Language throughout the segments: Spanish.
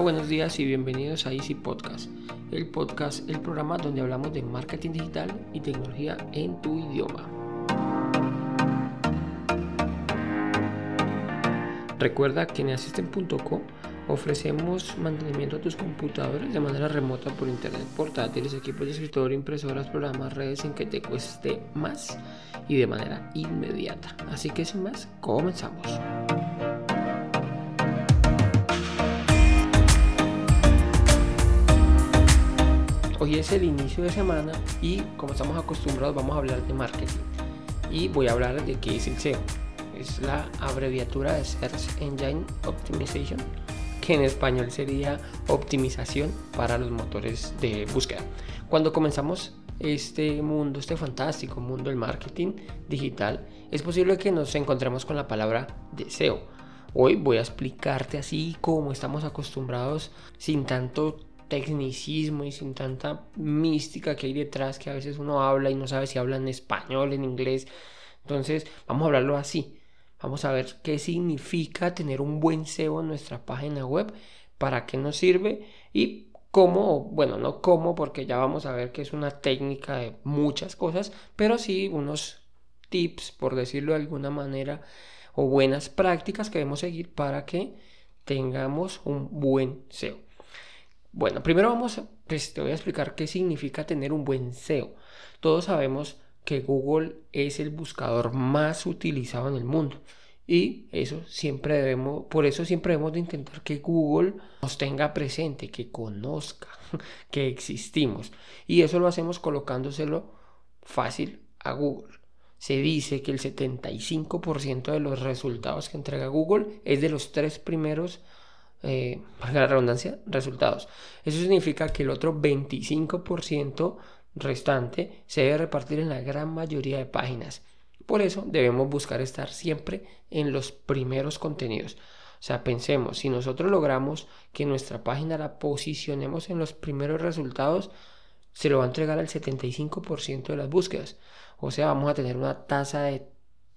Buenos días y bienvenidos a Easy Podcast, el podcast, el programa donde hablamos de marketing digital y tecnología en tu idioma. Recuerda que en Asisten.co ofrecemos mantenimiento a tus computadores de manera remota por internet, portátiles, equipos de escritorio, impresoras, programas, redes sin que te cueste más y de manera inmediata. Así que sin más, comenzamos. Hoy es el inicio de semana y como estamos acostumbrados vamos a hablar de marketing y voy a hablar de qué es el SEO es la abreviatura de Search Engine Optimization, que en español sería optimización para los motores de búsqueda. Cuando comenzamos este mundo, este fantástico mundo del marketing digital, es posible que nos encontremos con la palabra de SEO. Hoy voy a explicarte así como estamos acostumbrados, sin tanto tecnicismo y sin tanta mística que hay detrás, que a veces uno habla y no sabe si habla en español, en inglés. Entonces, vamos a hablarlo así. Vamos a ver qué significa tener un buen SEO en nuestra página web, para qué nos sirve y cómo, bueno, no cómo porque ya vamos a ver que es una técnica de muchas cosas, pero sí unos tips, por decirlo de alguna manera, o buenas prácticas que debemos seguir para que tengamos un buen SEO. Bueno, primero vamos, pues te voy a explicar qué significa tener un buen SEO. Todos sabemos que Google es el buscador más utilizado en el mundo. Y eso siempre debemos, por eso siempre debemos de intentar que Google nos tenga presente, que conozca que existimos. Y eso lo hacemos colocándoselo fácil a Google. Se dice que el 75% de los resultados que entrega Google es de los tres primeros, eh, la redundancia, resultados. Eso significa que el otro 25% restante se debe repartir en la gran mayoría de páginas. Por eso debemos buscar estar siempre en los primeros contenidos. O sea, pensemos, si nosotros logramos que nuestra página la posicionemos en los primeros resultados, se lo va a entregar al 75% de las búsquedas. O sea, vamos a tener una tasa de,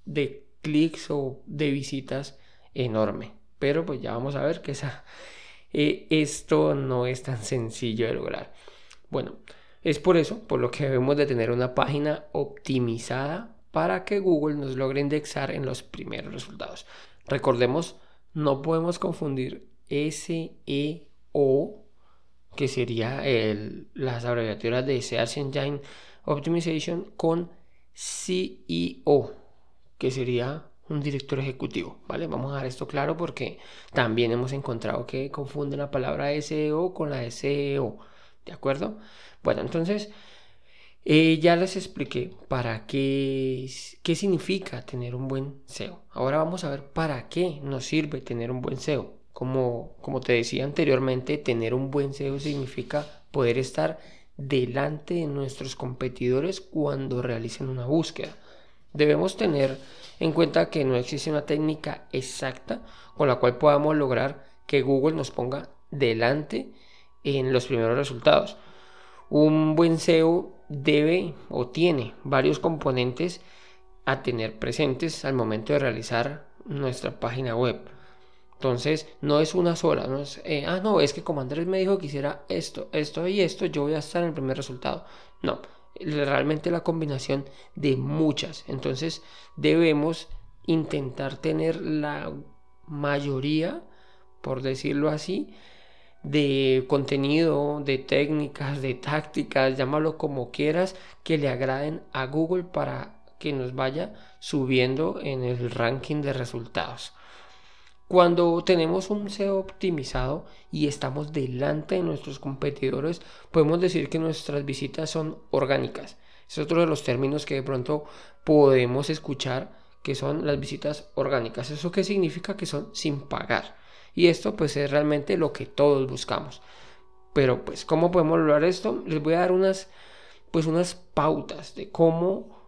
de clics o de visitas enorme. Pero pues ya vamos a ver que esa, eh, esto no es tan sencillo de lograr. Bueno, es por eso, por lo que debemos de tener una página optimizada para que Google nos logre indexar en los primeros resultados. Recordemos, no podemos confundir SEO, que sería las abreviaturas de Search Engine Optimization, con CEO, que sería un director ejecutivo, ¿vale? Vamos a dar esto claro porque también hemos encontrado que confunden la palabra SEO con la CEO, ¿de acuerdo? Bueno, entonces eh, ya les expliqué para qué, qué significa tener un buen SEO. Ahora vamos a ver para qué nos sirve tener un buen SEO. Como, como te decía anteriormente, tener un buen SEO significa poder estar delante de nuestros competidores cuando realicen una búsqueda. Debemos tener en cuenta que no existe una técnica exacta con la cual podamos lograr que Google nos ponga delante en los primeros resultados. Un buen SEO debe o tiene varios componentes a tener presentes al momento de realizar nuestra página web. Entonces, no es una sola, no es, eh, ah, no, es que como Andrés me dijo que hiciera esto, esto y esto, yo voy a estar en el primer resultado. No, realmente la combinación de muchas. Entonces, debemos intentar tener la mayoría, por decirlo así, de contenido, de técnicas, de tácticas, llámalo como quieras, que le agraden a Google para que nos vaya subiendo en el ranking de resultados. Cuando tenemos un SEO optimizado y estamos delante de nuestros competidores, podemos decir que nuestras visitas son orgánicas. Es otro de los términos que de pronto podemos escuchar que son las visitas orgánicas. ¿Eso qué significa? Que son sin pagar. Y esto pues es realmente lo que todos buscamos. Pero pues, ¿cómo podemos lograr esto? Les voy a dar unas, pues unas pautas de cómo,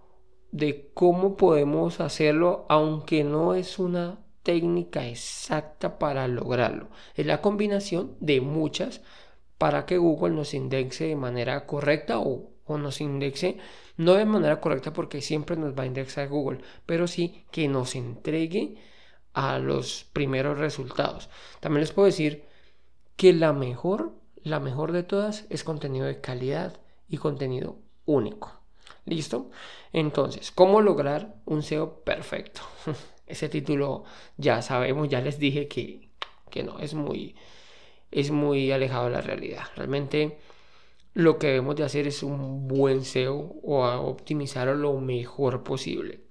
de cómo podemos hacerlo, aunque no es una técnica exacta para lograrlo. Es la combinación de muchas para que Google nos indexe de manera correcta o, o nos indexe no de manera correcta porque siempre nos va a indexar Google, pero sí que nos entregue a los primeros resultados. También les puedo decir que la mejor, la mejor de todas es contenido de calidad y contenido único. ¿Listo? Entonces, ¿cómo lograr un SEO perfecto? Ese título ya sabemos, ya les dije que, que no, es muy, es muy alejado de la realidad. Realmente lo que debemos de hacer es un buen SEO o optimizar lo mejor posible.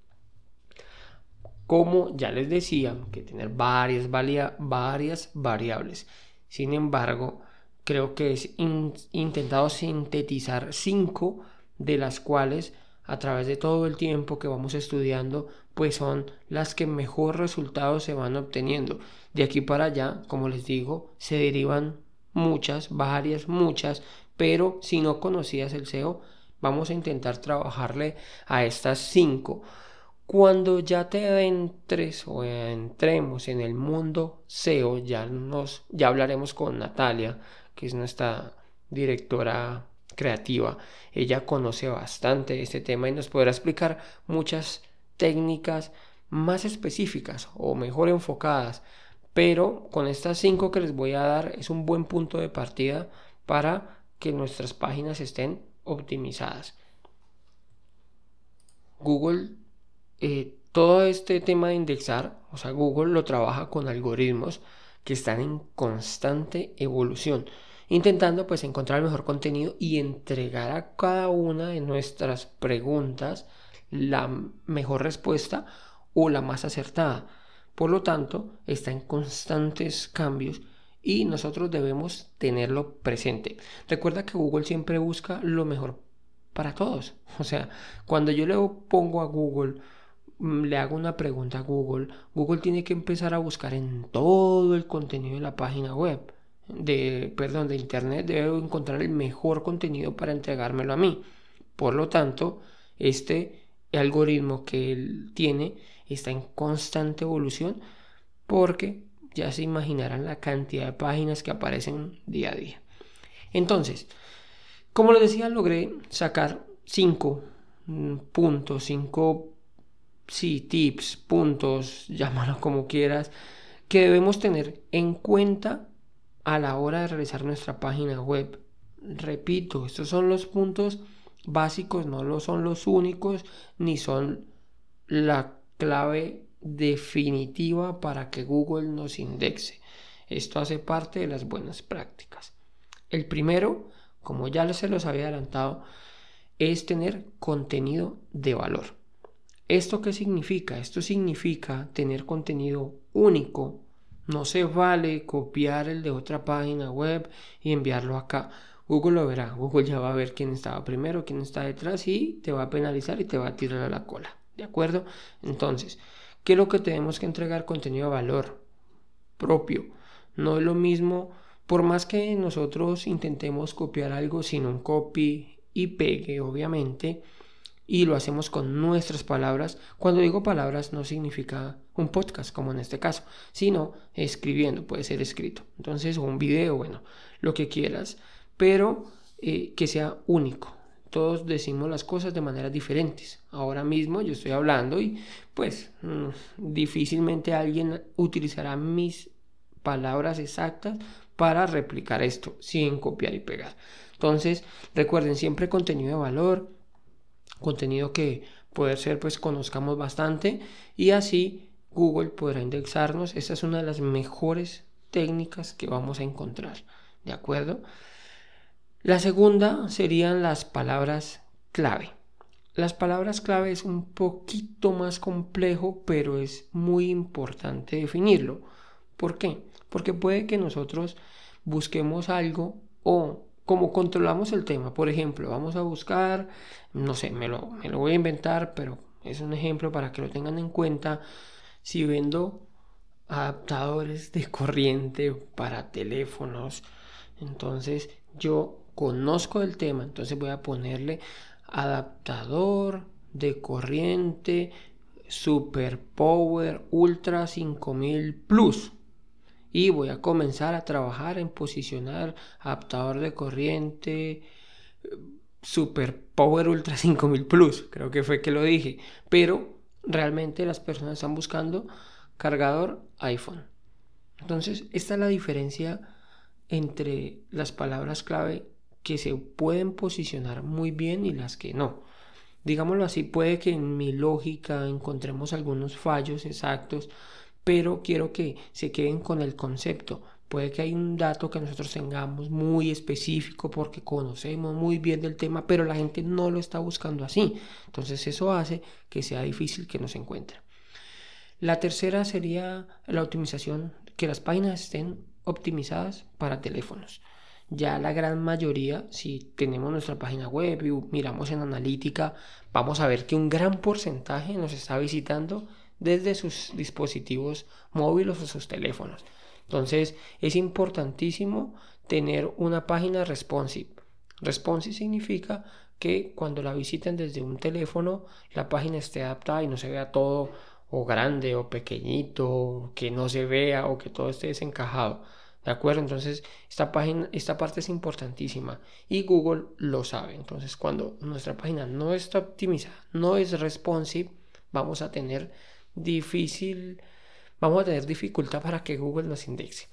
Como ya les decía, que tener varias, varias variables. Sin embargo, creo que es intentado sintetizar cinco de las cuales a través de todo el tiempo que vamos estudiando, pues son las que mejor resultados se van obteniendo. De aquí para allá, como les digo, se derivan muchas, varias, muchas, pero si no conocías el SEO, vamos a intentar trabajarle a estas cinco. Cuando ya te entres o entremos en el mundo SEO, ya, nos, ya hablaremos con Natalia, que es nuestra directora creativa. Ella conoce bastante este tema y nos podrá explicar muchas técnicas más específicas o mejor enfocadas. Pero con estas cinco que les voy a dar es un buen punto de partida para que nuestras páginas estén optimizadas. Google, eh, todo este tema de indexar, o sea, Google lo trabaja con algoritmos que están en constante evolución intentando pues encontrar el mejor contenido y entregar a cada una de nuestras preguntas la mejor respuesta o la más acertada. Por lo tanto, está en constantes cambios y nosotros debemos tenerlo presente. Recuerda que Google siempre busca lo mejor para todos. O sea, cuando yo le pongo a Google, mm, le hago una pregunta a Google, Google tiene que empezar a buscar en todo el contenido de la página web de, perdón, de Internet debe encontrar el mejor contenido para entregármelo a mí. Por lo tanto, este algoritmo que él tiene está en constante evolución porque ya se imaginarán la cantidad de páginas que aparecen día a día. Entonces, como les decía, logré sacar 5 mm, puntos, 5 sí, tips, puntos, llámalo como quieras, que debemos tener en cuenta a la hora de realizar nuestra página web. Repito, estos son los puntos básicos, no lo son los únicos, ni son la clave definitiva para que Google nos indexe. Esto hace parte de las buenas prácticas. El primero, como ya se los había adelantado, es tener contenido de valor. ¿Esto qué significa? Esto significa tener contenido único, no se vale copiar el de otra página web y enviarlo acá. Google lo verá. Google ya va a ver quién estaba primero, quién está detrás y te va a penalizar y te va a tirar a la cola. ¿De acuerdo? Entonces, ¿qué es lo que tenemos que entregar? Contenido de valor propio. No es lo mismo, por más que nosotros intentemos copiar algo sin un copy y pegue, obviamente, y lo hacemos con nuestras palabras. Cuando digo palabras no significa un podcast como en este caso, sino escribiendo, puede ser escrito. Entonces, un video, bueno, lo que quieras, pero eh, que sea único. Todos decimos las cosas de maneras diferentes. Ahora mismo yo estoy hablando y pues mm, difícilmente alguien utilizará mis palabras exactas para replicar esto sin copiar y pegar. Entonces, recuerden siempre contenido de valor, contenido que puede ser pues conozcamos bastante y así Google podrá indexarnos. Esta es una de las mejores técnicas que vamos a encontrar. ¿De acuerdo? La segunda serían las palabras clave. Las palabras clave es un poquito más complejo, pero es muy importante definirlo. ¿Por qué? Porque puede que nosotros busquemos algo o como controlamos el tema. Por ejemplo, vamos a buscar, no sé, me lo, me lo voy a inventar, pero es un ejemplo para que lo tengan en cuenta. Si vendo adaptadores de corriente para teléfonos, entonces yo conozco el tema, entonces voy a ponerle adaptador de corriente Super Power Ultra 5000 Plus y voy a comenzar a trabajar en posicionar adaptador de corriente Super Power Ultra 5000 Plus, creo que fue que lo dije, pero realmente las personas están buscando cargador iPhone. Entonces, esta es la diferencia entre las palabras clave que se pueden posicionar muy bien y las que no. Digámoslo así, puede que en mi lógica encontremos algunos fallos exactos, pero quiero que se queden con el concepto. Puede que hay un dato que nosotros tengamos muy específico porque conocemos muy bien del tema, pero la gente no lo está buscando así. Entonces eso hace que sea difícil que nos encuentre. La tercera sería la optimización, que las páginas estén optimizadas para teléfonos. Ya la gran mayoría, si tenemos nuestra página web y miramos en analítica, vamos a ver que un gran porcentaje nos está visitando desde sus dispositivos móviles o sus teléfonos. Entonces es importantísimo tener una página responsive. Responsive significa que cuando la visiten desde un teléfono, la página esté adaptada y no se vea todo o grande o pequeñito, que no se vea o que todo esté desencajado. ¿De acuerdo? Entonces, esta página, esta parte es importantísima y Google lo sabe. Entonces, cuando nuestra página no está optimizada, no es responsive, vamos a tener difícil, vamos a tener dificultad para que Google nos indexe.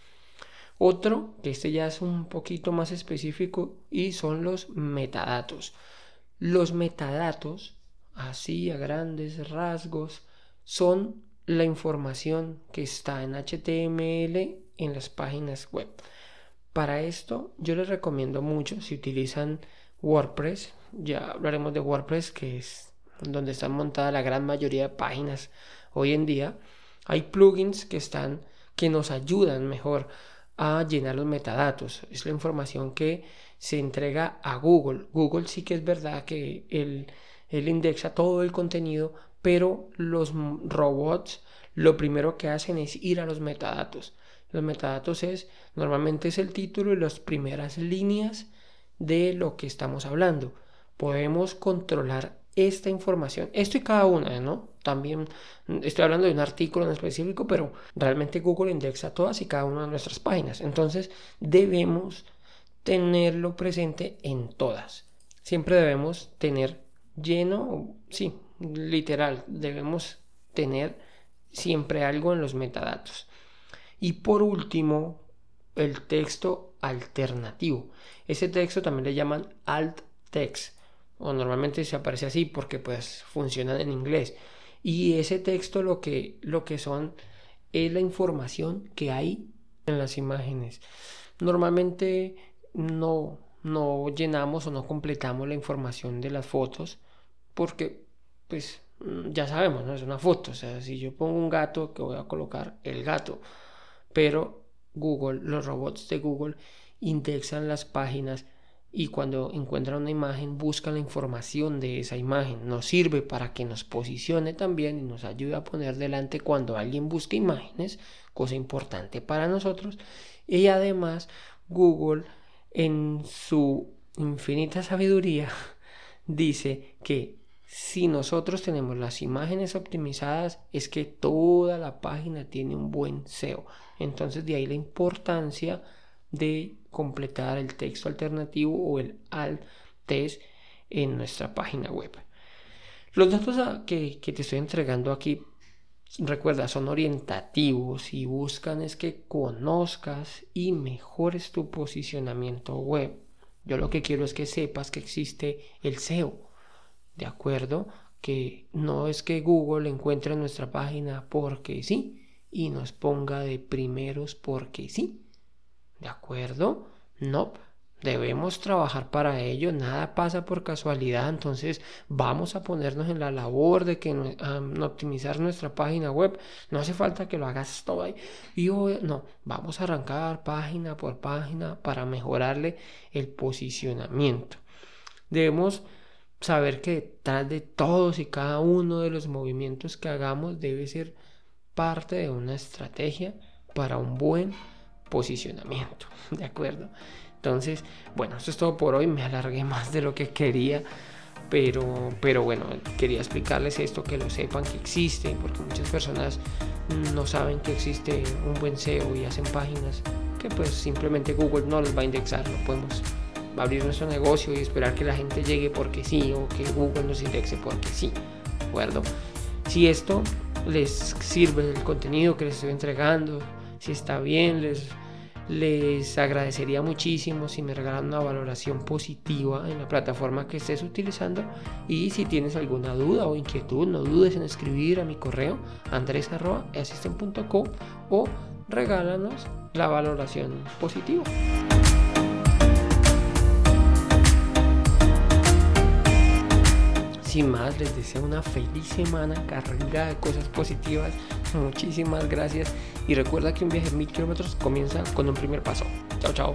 Otro, que este ya es un poquito más específico, y son los metadatos. Los metadatos, así a grandes rasgos, son la información que está en HTML en las páginas web. Para esto yo les recomiendo mucho si utilizan WordPress, ya hablaremos de WordPress que es donde están montadas la gran mayoría de páginas hoy en día. Hay plugins que están que nos ayudan mejor a llenar los metadatos. Es la información que se entrega a Google. Google sí que es verdad que él, indexa todo el contenido, pero los robots lo primero que hacen es ir a los metadatos. Los metadatos es, normalmente es el título y las primeras líneas de lo que estamos hablando. Podemos controlar esta información, esto y cada una, ¿no? También estoy hablando de un artículo en específico, pero realmente Google indexa todas y cada una de nuestras páginas. Entonces debemos tenerlo presente en todas. Siempre debemos tener lleno, sí, literal, debemos tener siempre algo en los metadatos. Y por último, el texto alternativo. Ese texto también le llaman alt text o normalmente se aparece así porque pues funcionan en inglés. Y ese texto lo que, lo que son es la información que hay en las imágenes. Normalmente no, no llenamos o no completamos la información de las fotos porque pues ya sabemos, ¿no? Es una foto. O sea, si yo pongo un gato, que voy a colocar el gato pero Google, los robots de Google indexan las páginas y cuando encuentran una imagen buscan la información de esa imagen. Nos sirve para que nos posicione también y nos ayude a poner delante cuando alguien busca imágenes, cosa importante para nosotros. Y además Google en su infinita sabiduría dice que si nosotros tenemos las imágenes optimizadas es que toda la página tiene un buen SEO. Entonces de ahí la importancia de completar el texto alternativo o el alt test en nuestra página web. Los datos que, que te estoy entregando aquí, recuerda, son orientativos y buscan es que conozcas y mejores tu posicionamiento web. Yo lo que quiero es que sepas que existe el SEO ¿de acuerdo? Que no es que Google encuentre nuestra página porque sí y nos ponga de primeros porque sí, ¿de acuerdo? No, debemos trabajar para ello, nada pasa por casualidad, entonces vamos a ponernos en la labor de que optimizar nuestra página web, no hace falta que lo hagas todo ahí, y no, vamos a arrancar página por página para mejorarle el posicionamiento. Debemos saber que detrás de todos y cada uno de los movimientos que hagamos debe ser parte de una estrategia para un buen posicionamiento. ¿De acuerdo? Entonces, bueno, esto es todo por hoy. Me alargué más de lo que quería. Pero, pero bueno, quería explicarles esto, que lo sepan que existe, porque muchas personas no saben que existe un buen SEO y hacen páginas que pues simplemente Google no los va a indexar, no podemos abrir nuestro negocio y esperar que la gente llegue porque sí o que Google nos indexe porque sí. ¿De acuerdo? Si esto les sirve el contenido que les estoy entregando, si está bien, les, Les agradecería muchísimo si me regalan una valoración positiva en la plataforma que estés utilizando y si tienes alguna duda o inquietud no dudes en escribir a mi correo andres.assistant.co o regálanos la valoración positiva. Sin más, les deseo una feliz semana cargada de cosas positivas. Muchísimas gracias y recuerda que un viaje de mil kilómetros comienza con un primer paso. Chao, chao.